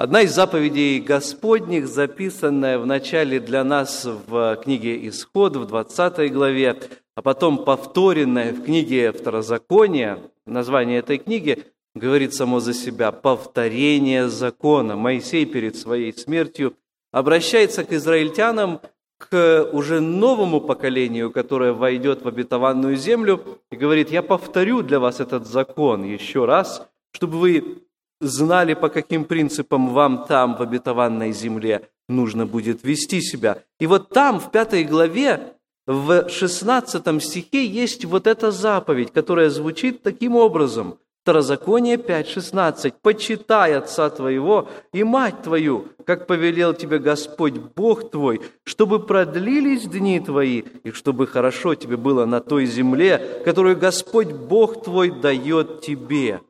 Одна из заповедей Господних, записанная в начале для нас в книге «Исход» в 20 главе, а потом повторенная в книге «Второзакония», название этой книги говорит само за себя «Повторение закона». Моисей перед своей смертью обращается к израильтянам, к уже новому поколению, которое войдет в обетованную землю, и говорит, я повторю для вас этот закон еще раз, чтобы вы знали, по каким принципам вам там, в обетованной земле, нужно будет вести себя. И вот там, в пятой главе, в 16 стихе есть вот эта заповедь, которая звучит таким образом. Второзаконие 5.16. «Почитай отца твоего и мать твою, как повелел тебе Господь Бог твой, чтобы продлились дни твои, и чтобы хорошо тебе было на той земле, которую Господь Бог твой дает тебе».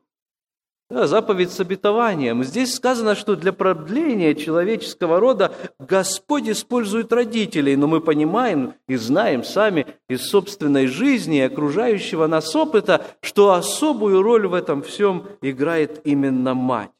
Да, заповедь с обетованием. Здесь сказано, что для продления человеческого рода Господь использует родителей, но мы понимаем и знаем сами из собственной жизни и окружающего нас опыта, что особую роль в этом всем играет именно мать.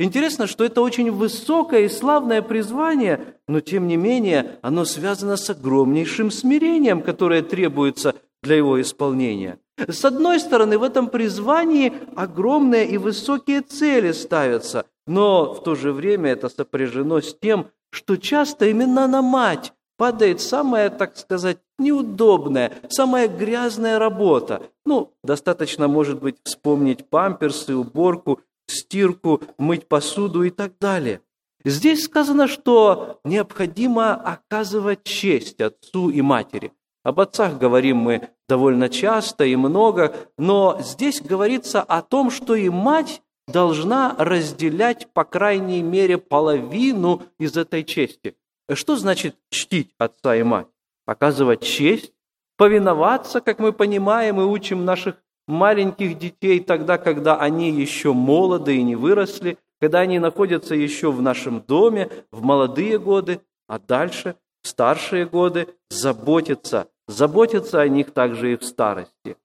Интересно, что это очень высокое и славное призвание, но тем не менее оно связано с огромнейшим смирением, которое требуется для его исполнения – с одной стороны, в этом призвании огромные и высокие цели ставятся, но в то же время это сопряжено с тем, что часто именно на мать падает самая, так сказать, неудобная, самая грязная работа. Ну, достаточно, может быть, вспомнить памперсы, уборку, стирку, мыть посуду и так далее. Здесь сказано, что необходимо оказывать честь отцу и матери. Об отцах говорим мы довольно часто и много, но здесь говорится о том, что и мать должна разделять, по крайней мере, половину из этой чести. Что значит чтить отца и мать? Оказывать честь, повиноваться, как мы понимаем и учим наших маленьких детей тогда, когда они еще молоды и не выросли, когда они находятся еще в нашем доме, в молодые годы, а дальше, в старшие годы, заботиться заботиться о них также и в старости.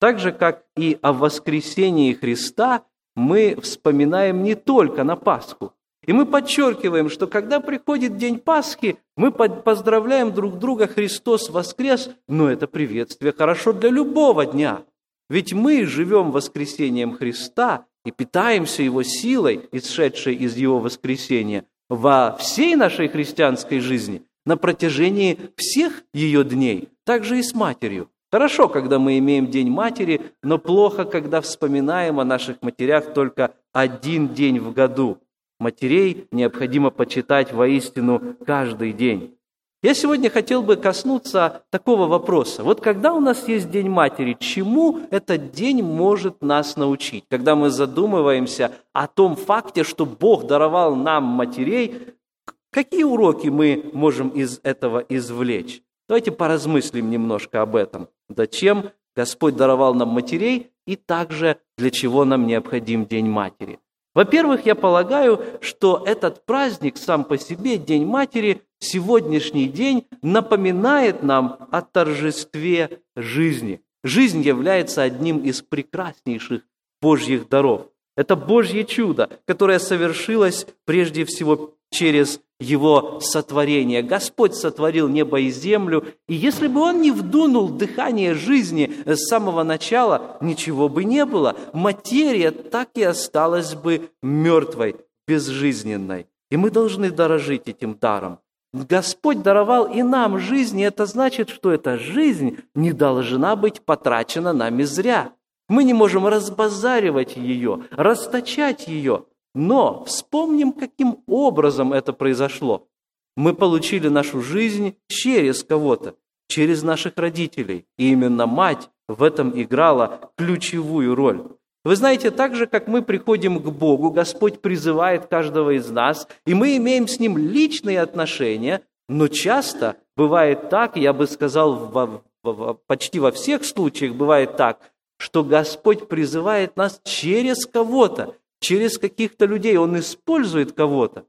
Так же, как и о воскресении Христа, мы вспоминаем не только на Пасху. И мы подчеркиваем, что когда приходит день Пасхи, мы поздравляем друг друга «Христос воскрес», но это приветствие хорошо для любого дня. Ведь мы живем воскресением Христа и питаемся Его силой, исшедшей из Его воскресения, во всей нашей христианской жизни на протяжении всех ее дней, также и с матерью. Хорошо, когда мы имеем День матери, но плохо, когда вспоминаем о наших матерях только один день в году. Матерей необходимо почитать воистину каждый день. Я сегодня хотел бы коснуться такого вопроса. Вот когда у нас есть День Матери, чему этот день может нас научить? Когда мы задумываемся о том факте, что Бог даровал нам матерей, какие уроки мы можем из этого извлечь? Давайте поразмыслим немножко об этом. Зачем Господь даровал нам матерей и также для чего нам необходим День Матери. Во-первых, я полагаю, что этот праздник сам по себе, День Матери, сегодняшний день напоминает нам о торжестве жизни. Жизнь является одним из прекраснейших Божьих даров. Это Божье чудо, которое совершилось прежде всего через его сотворение. Господь сотворил небо и землю, и если бы Он не вдунул дыхание жизни с самого начала, ничего бы не было. Материя так и осталась бы мертвой, безжизненной. И мы должны дорожить этим даром. Господь даровал и нам жизнь, и это значит, что эта жизнь не должна быть потрачена нами зря. Мы не можем разбазаривать ее, расточать ее, но вспомним, каким образом это произошло. Мы получили нашу жизнь через кого-то, через наших родителей. И именно мать в этом играла ключевую роль. Вы знаете, так же, как мы приходим к Богу, Господь призывает каждого из нас, и мы имеем с Ним личные отношения, Но часто бывает так, я бы сказал, во, во, почти во всех случаях бывает так, что Господь призывает нас через кого-то, через каких-то людей. Он использует кого-то.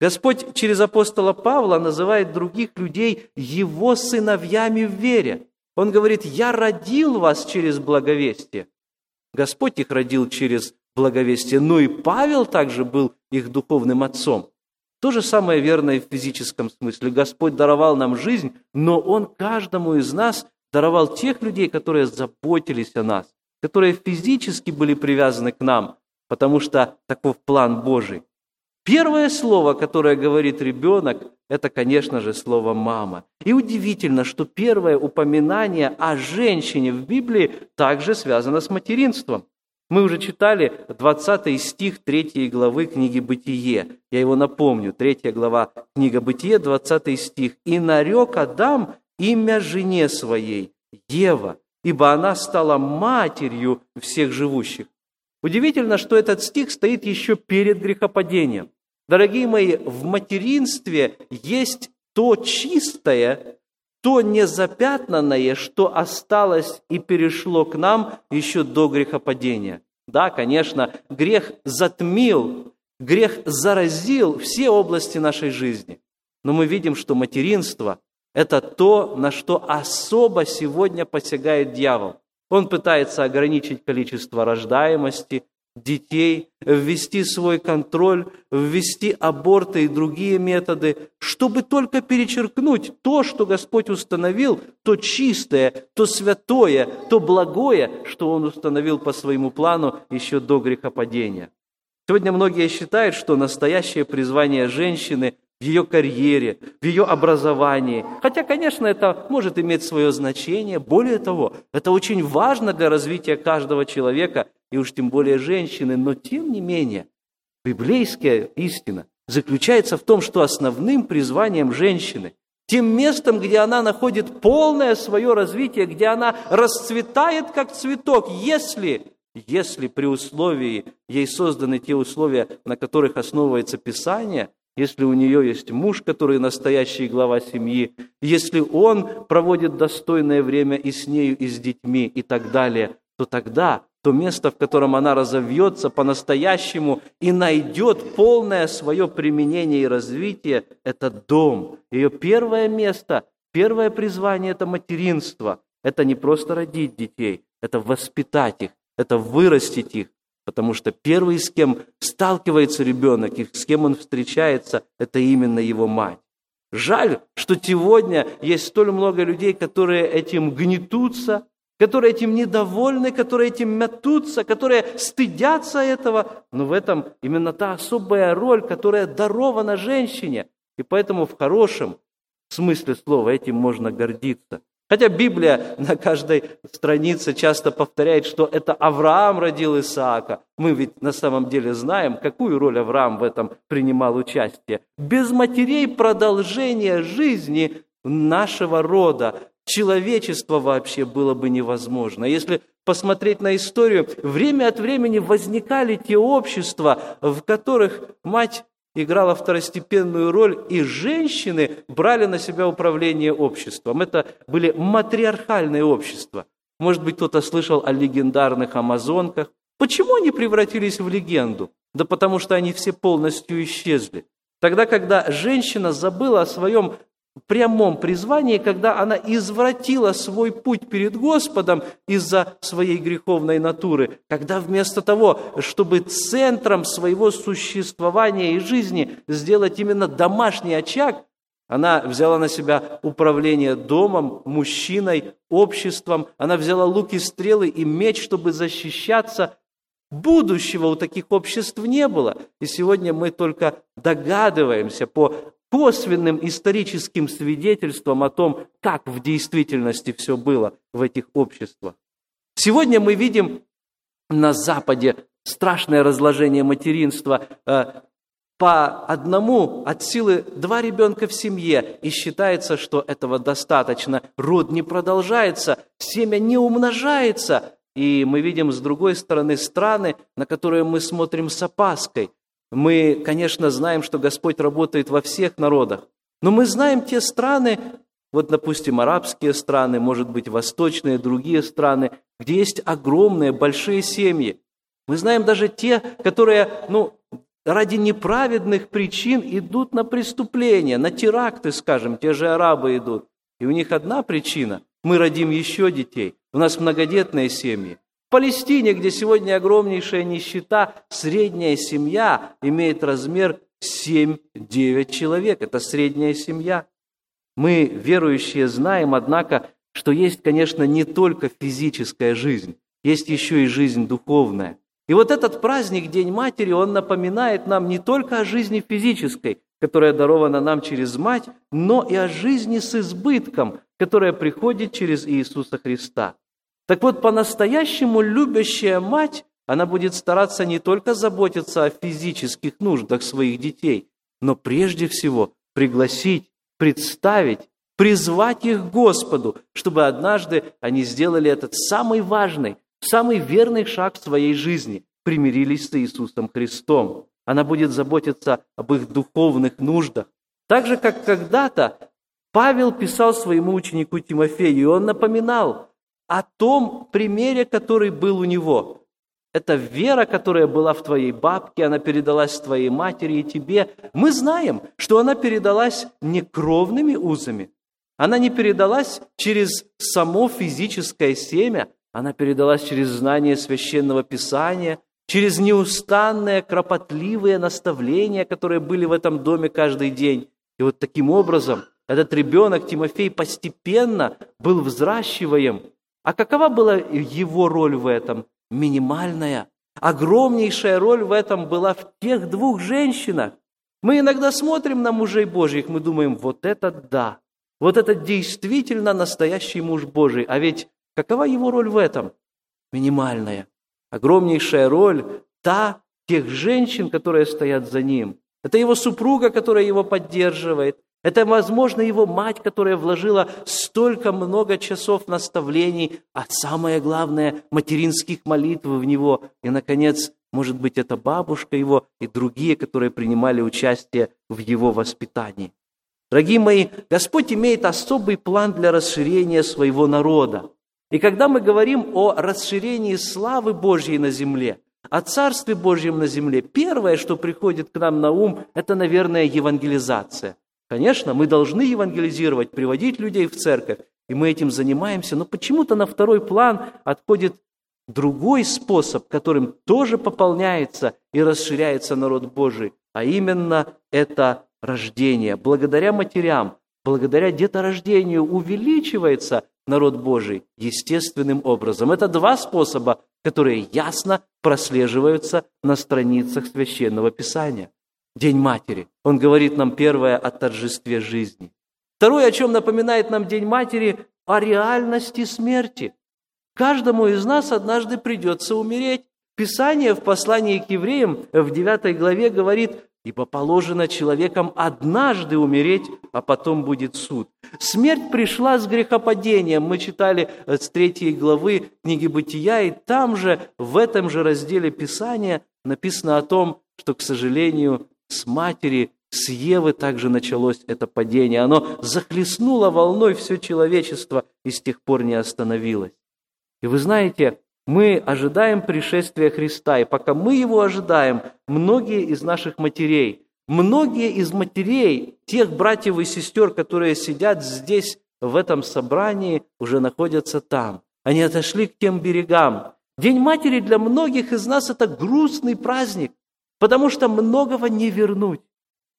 Господь через апостола Павла называет других людей его сыновьями в вере. Он говорит, я родил вас через благовестие. Господь их родил через благовестие, но и Павел также был их духовным отцом. То же самое верно и в физическом смысле. Господь даровал нам жизнь, но Он каждому из нас даровал тех людей, которые заботились о нас, которые физически были привязаны к нам, потому что таков план Божий. Первое слово, которое говорит ребенок, это, конечно же, слово «мама». И удивительно, что первое упоминание о женщине в Библии также связано с материнством. Мы уже читали 20 стих 3 главы книги «Бытие». Я его напомню. 3 глава книга «Бытие», 20 стих. «И нарек Адам имя жене своей, Ева, ибо она стала матерью всех живущих». Удивительно, что этот стих стоит еще перед грехопадением. Дорогие мои, в материнстве есть то чистое, то незапятнанное, что осталось и перешло к нам еще до грехопадения. Да, конечно, грех затмил, грех заразил все области нашей жизни. Но мы видим, что материнство – это то, на что особо сегодня посягает дьявол. Он пытается ограничить количество рождаемости, детей, ввести свой контроль, ввести аборты и другие методы, чтобы только перечеркнуть то, что Господь установил, то чистое, то святое, то благое, что Он установил по своему плану еще до грехопадения. Сегодня многие считают, что настоящее призвание женщины в ее карьере, в ее образовании. Хотя, конечно, это может иметь свое значение. Более того, это очень важно для развития каждого человека, и уж тем более женщины. Но, тем не менее, библейская истина заключается в том, что основным призванием женщины, тем местом, где она находит полное свое развитие, где она расцветает как цветок, если если при условии ей созданы те условия, на которых основывается Писание, если у нее есть муж, который настоящий глава семьи, если он проводит достойное время и с нею, и с детьми, и так далее, то тогда то место, в котором она разовьется по-настоящему и найдет полное свое применение и развитие, это дом. Ее первое место, первое призвание – это материнство. Это не просто родить детей, это воспитать их, это вырастить их, Потому что первый, с кем сталкивается ребенок и с кем он встречается, это именно его мать. Жаль, что сегодня есть столь много людей, которые этим гнетутся, которые этим недовольны, которые этим мятутся, которые стыдятся этого. Но в этом именно та особая роль, которая дарована женщине. И поэтому в хорошем смысле слова этим можно гордиться. Хотя Библия на каждой странице часто повторяет, что это Авраам родил Исаака. Мы ведь на самом деле знаем, какую роль Авраам в этом принимал участие. Без матерей продолжение жизни нашего рода, человечества вообще было бы невозможно. Если посмотреть на историю, время от времени возникали те общества, в которых мать играла второстепенную роль, и женщины брали на себя управление обществом. Это были матриархальные общества. Может быть, кто-то слышал о легендарных амазонках. Почему они превратились в легенду? Да потому что они все полностью исчезли. Тогда, когда женщина забыла о своем прямом призвании, когда она извратила свой путь перед Господом из-за своей греховной натуры, когда вместо того, чтобы центром своего существования и жизни сделать именно домашний очаг, она взяла на себя управление домом, мужчиной, обществом. Она взяла луки, стрелы и меч, чтобы защищаться. Будущего у таких обществ не было. И сегодня мы только догадываемся по косвенным историческим свидетельством о том, как в действительности все было в этих обществах. Сегодня мы видим на Западе страшное разложение материнства. Э, по одному от силы два ребенка в семье, и считается, что этого достаточно. Род не продолжается, семя не умножается. И мы видим с другой стороны страны, на которые мы смотрим с опаской – мы, конечно, знаем, что Господь работает во всех народах, Но мы знаем те страны, вот, допустим, арабские страны, может быть, восточные, другие страны, где есть огромные, большие семьи. Мы знаем даже те, которые, ну, ради неправедных причин идут на преступления, на теракты, скажем, те же арабы идут. И у них одна причина – мы родим еще детей, у нас многодетные семьи. Палестине, где сегодня огромнейшая нищета, средняя семья имеет размер 7-9 человек. Это средняя семья. Мы, верующие, знаем, однако, что есть, конечно, не только физическая жизнь, есть еще и жизнь духовная. И вот этот праздник, День Матери, он напоминает нам не только о жизни физической, которая дарована нам через мать, но и о жизни с избытком, которая приходит через Иисуса Христа. Так вот, по-настоящему любящая мать, она будет стараться не только заботиться о физических нуждах своих детей, но прежде всего пригласить, представить, призвать их к Господу, чтобы однажды они сделали этот самый важный, самый верный шаг в своей жизни, примирились с Иисусом Христом. Она будет заботиться об их духовных нуждах. Так же, как когда-то Павел писал своему ученику Тимофею, и он напоминал о том примере, который был у него. Это вера, которая была в твоей бабке, она передалась твоей матери и тебе. Мы знаем, что она передалась не кровными узами, она не передалась через само физическое семя, она передалась через знание священного писания, через неустанные, кропотливые наставления, которые были в этом доме каждый день. И вот таким образом этот ребенок Тимофей постепенно был взращиваем. А какова была его роль в этом? Минимальная. Огромнейшая роль в этом была в тех двух женщинах. Мы иногда смотрим на мужей Божьих, мы думаем, вот это да, вот это действительно настоящий муж Божий. А ведь какова его роль в этом? Минимальная огромнейшая роль та тех женщин, которые стоят за ним. Это его супруга, которая его поддерживает. Это, возможно, его мать, которая вложила столько много часов наставлений, а самое главное, материнских молитв в него. И, наконец, может быть, это бабушка его и другие, которые принимали участие в его воспитании. Дорогие мои, Господь имеет особый план для расширения своего народа. И когда мы говорим о расширении славы Божьей на земле, о Царстве Божьем на земле, первое, что приходит к нам на ум, это, наверное, евангелизация. Конечно, мы должны евангелизировать, приводить людей в церковь, и мы этим занимаемся, но почему-то на второй план отходит другой способ, которым тоже пополняется и расширяется народ Божий, а именно это рождение. Благодаря матерям, благодаря деторождению увеличивается народ Божий естественным образом. Это два способа, которые ясно прослеживаются на страницах Священного Писания. День Матери. Он говорит нам первое о торжестве жизни. Второе, о чем напоминает нам День Матери, о реальности смерти. Каждому из нас однажды придется умереть. Писание в послании к евреям в 9 главе говорит, Ибо положено человеком однажды умереть, а потом будет суд. Смерть пришла с грехопадением. Мы читали с третьей главы книги Бытия, и там же, в этом же разделе Писания, написано о том, что, к сожалению, с матери, с Евы также началось это падение. Оно захлестнуло волной все человечество и с тех пор не остановилось. И вы знаете, мы ожидаем пришествия Христа, и пока мы его ожидаем, многие из наших матерей, многие из матерей, тех братьев и сестер, которые сидят здесь, в этом собрании, уже находятся там. Они отошли к тем берегам. День матери для многих из нас – это грустный праздник, потому что многого не вернуть.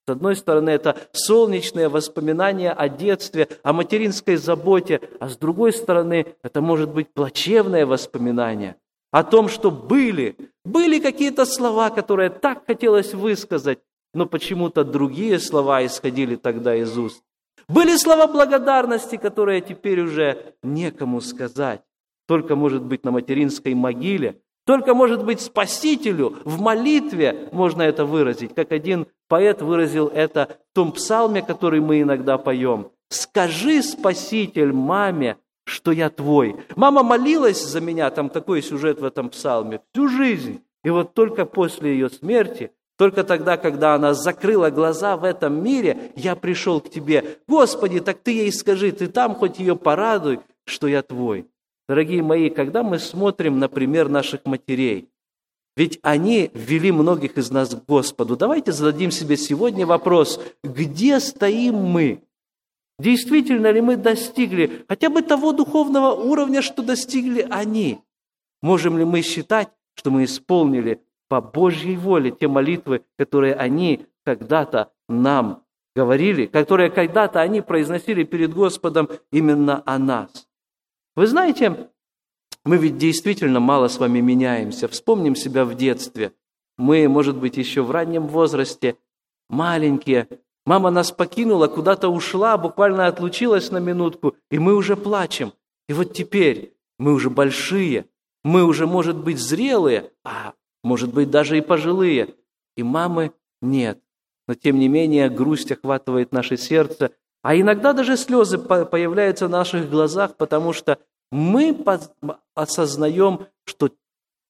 С одной стороны, это солнечные воспоминания о детстве, о материнской заботе, а с другой стороны, это может быть плачевное воспоминание о том, что были, были какие-то слова, которые так хотелось высказать, но почему-то другие слова исходили тогда из уст. Были слова благодарности, которые теперь уже некому сказать. Только, может быть, на материнской могиле только, может быть, Спасителю в молитве можно это выразить, как один поэт выразил это в том псалме, который мы иногда поем. «Скажи, Спаситель, маме, что я твой». Мама молилась за меня, там такой сюжет в этом псалме, всю жизнь. И вот только после ее смерти Только тогда, когда она закрыла глаза в этом мире, я пришел к тебе. Господи, так ты ей скажи, ты там хоть ее порадуй, что я твой. Дорогие мои, когда мы смотрим, например, наших матерей, ведь они ввели многих из нас к Господу. Давайте зададим себе сегодня вопрос, где стоим мы? Действительно ли мы достигли хотя бы того духовного уровня, что достигли они? Можем ли мы считать, что мы исполнили по Божьей воле те молитвы, которые они когда-то нам говорили, которые когда-то они произносили перед Господом именно о нас? Вы знаете, мы ведь действительно мало с вами меняемся. Вспомним себя в детстве. Мы, может быть, еще в раннем возрасте, маленькие. Мама нас покинула, куда-то ушла, буквально отлучилась на минутку, и мы уже плачем. И вот теперь мы уже большие, мы уже, может быть, зрелые, а может быть, даже и пожилые. И мамы нет. Но, тем не менее, грусть охватывает наше сердце, а иногда даже слезы появляются в наших глазах, потому что мы осознаем, что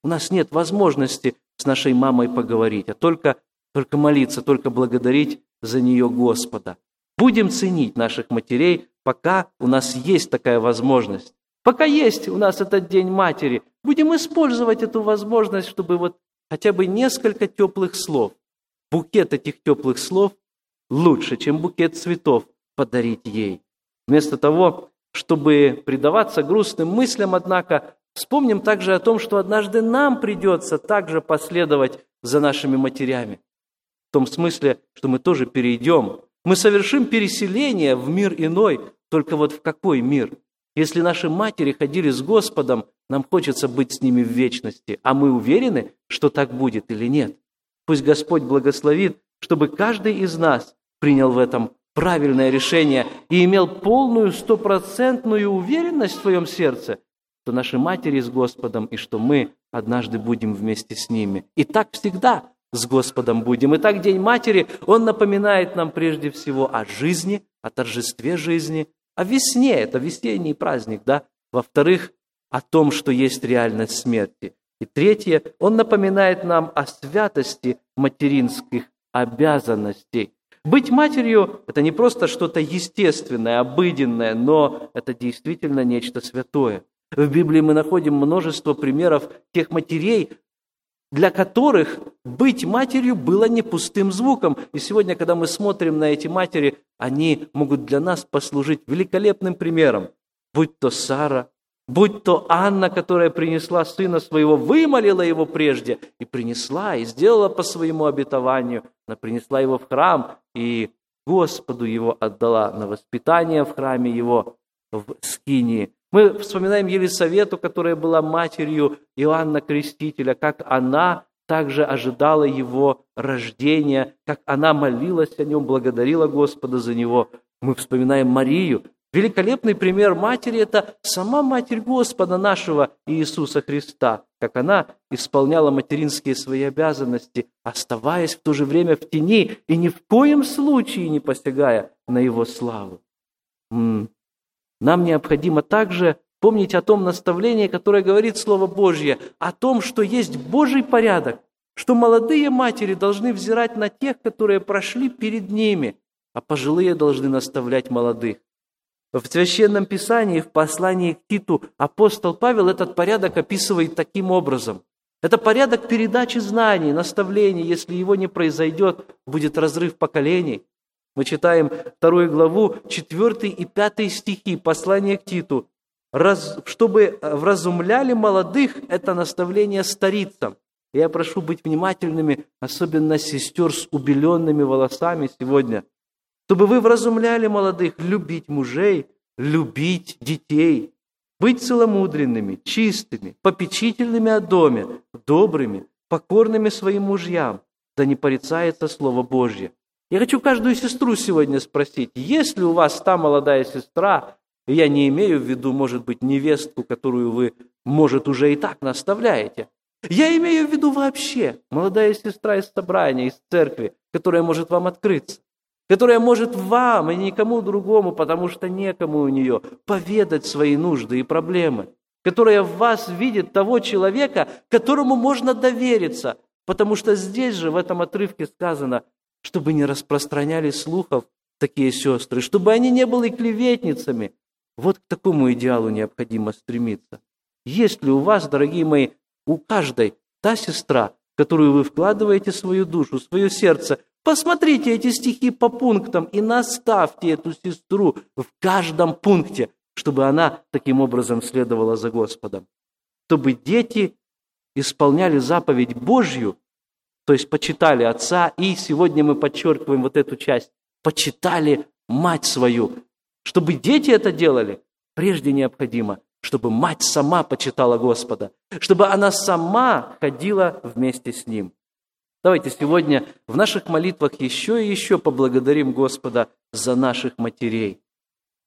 у нас нет возможности с нашей мамой поговорить, а только, только молиться, только благодарить за нее Господа. Будем ценить наших матерей, пока у нас есть такая возможность. Пока есть у нас этот День Матери, будем использовать эту возможность, чтобы вот хотя бы несколько теплых слов, букет этих теплых слов лучше, чем букет цветов подарить ей. Вместо того, чтобы предаваться грустным мыслям, однако, вспомним также о том, что однажды нам придется также последовать за нашими матерями. В том смысле, что мы тоже перейдем. Мы совершим переселение в мир иной, только вот в какой мир? Если наши матери ходили с Господом, нам хочется быть с ними в вечности, а мы уверены, что так будет или нет. Пусть Господь благословит, чтобы каждый из нас принял в этом правильное решение и имел полную стопроцентную уверенность в своем сердце, что наши матери с Господом и что мы однажды будем вместе с ними. И так всегда с Господом будем. И так День Матери, он напоминает нам прежде всего о жизни, о торжестве жизни, о весне, это весенний праздник, да. Во-вторых, о том, что есть реальность смерти. И третье, он напоминает нам о святости материнских обязанностей. Быть матерью – это не просто что-то естественное, обыденное, но это действительно нечто святое. В Библии мы находим множество примеров тех матерей, для которых быть матерью было не пустым звуком. И сегодня, когда мы смотрим на эти матери, они могут для нас послужить великолепным примером. Будь то Сара, Будь то Анна, которая принесла сына своего, вымолила его прежде и принесла, и сделала по своему обетованию. Она принесла его в храм и Господу его отдала на воспитание в храме его в Скинии. Мы вспоминаем Елисавету, которая была матерью Иоанна Крестителя, как она также ожидала его рождения, как она молилась о нем, благодарила Господа за него. Мы вспоминаем Марию, Великолепный пример матери – это сама Матерь Господа нашего Иисуса Христа, как она исполняла материнские свои обязанности, оставаясь в то же время в тени и ни в коем случае не посягая на Его славу. Нам необходимо также помнить о том наставлении, которое говорит Слово Божье, о том, что есть Божий порядок, что молодые матери должны взирать на тех, которые прошли перед ними, а пожилые должны наставлять молодых. В Священном Писании, в послании к Титу, апостол Павел этот порядок описывает таким образом. Это порядок передачи знаний, наставлений. Если его не произойдет, будет разрыв поколений. Мы читаем вторую главу, 4 и 5 стихи послания к Титу. Раз, чтобы вразумляли молодых, это наставление старицам. Я прошу быть внимательными, особенно сестер с убеленными волосами сегодня – чтобы вы вразумляли молодых любить мужей, любить детей, быть целомудренными, чистыми, попечительными о доме, добрыми, покорными своим мужьям, да не порицается Слово Божье. Я хочу каждую сестру сегодня спросить, есть ли у вас та молодая сестра, я не имею в виду, может быть, невестку, которую вы, может, уже и так наставляете. Я имею в виду вообще молодая сестра из собрания, из церкви, которая может вам открыться которая может вам и никому другому, потому что некому у нее, поведать свои нужды и проблемы, которая в вас видит того человека, которому можно довериться, Потому что здесь же, в этом отрывке сказано, чтобы не распространяли слухов такие сестры, чтобы они не были клеветницами. Вот к такому идеалу необходимо стремиться. Есть ли у вас, дорогие мои, у каждой та сестра, которую вы вкладываете свою душу, свое сердце, Посмотрите эти стихи по пунктам и наставьте эту сестру в каждом пункте, чтобы она таким образом следовала за Господом. Чтобы дети исполняли заповедь Божью, то есть почитали отца, и сегодня мы подчеркиваем вот эту часть, почитали мать свою. Чтобы дети это делали, прежде необходимо, чтобы мать сама почитала Господа, чтобы она сама ходила вместе с Ним. Давайте сегодня в наших молитвах еще и еще поблагодарим Господа за наших матерей.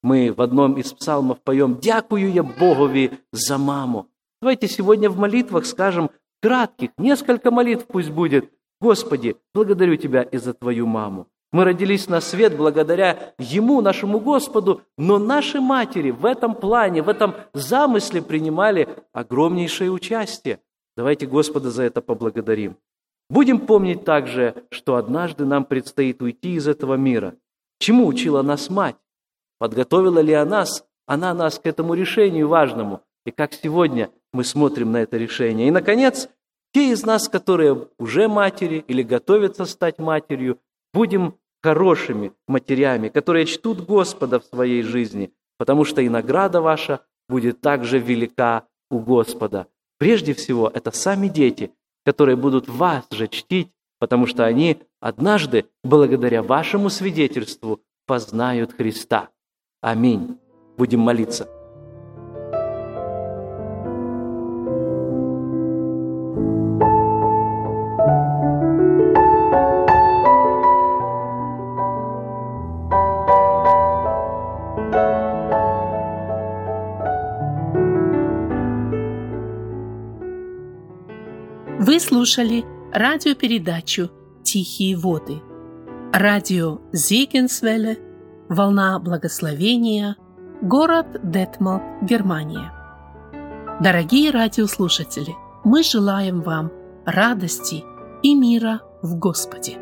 Мы в одном из псалмов поем «Дякую я Богови за маму». Давайте сегодня в молитвах скажем кратких, несколько молитв пусть будет. Господи, благодарю Тебя и за Твою маму. Мы родились на свет благодаря Ему, нашему Господу, но наши матери в этом плане, в этом замысле принимали огромнейшее участие. Давайте Господа за это поблагодарим. Будем помнить также, что однажды нам предстоит уйти из этого мира. Чему учила нас мать? Подготовила ли она нас, она нас к этому решению важному? И как сегодня мы смотрим на это решение? И, наконец, те из нас, которые уже матери или готовятся стать матерью, будем хорошими матерями, которые чтут Господа в своей жизни, потому что и награда ваша будет также велика у Господа. Прежде всего, это сами дети, которые будут вас же чтить, потому что они однажды, благодаря вашему свидетельству, познают Христа. Аминь. Будем молиться. Слушали радиопередачу «Тихие воды». Радио Зегенсвелле, «Волна благословения», город Детмал, Германия. Дорогие радиослушатели, мы желаем вам радости и мира в Господе.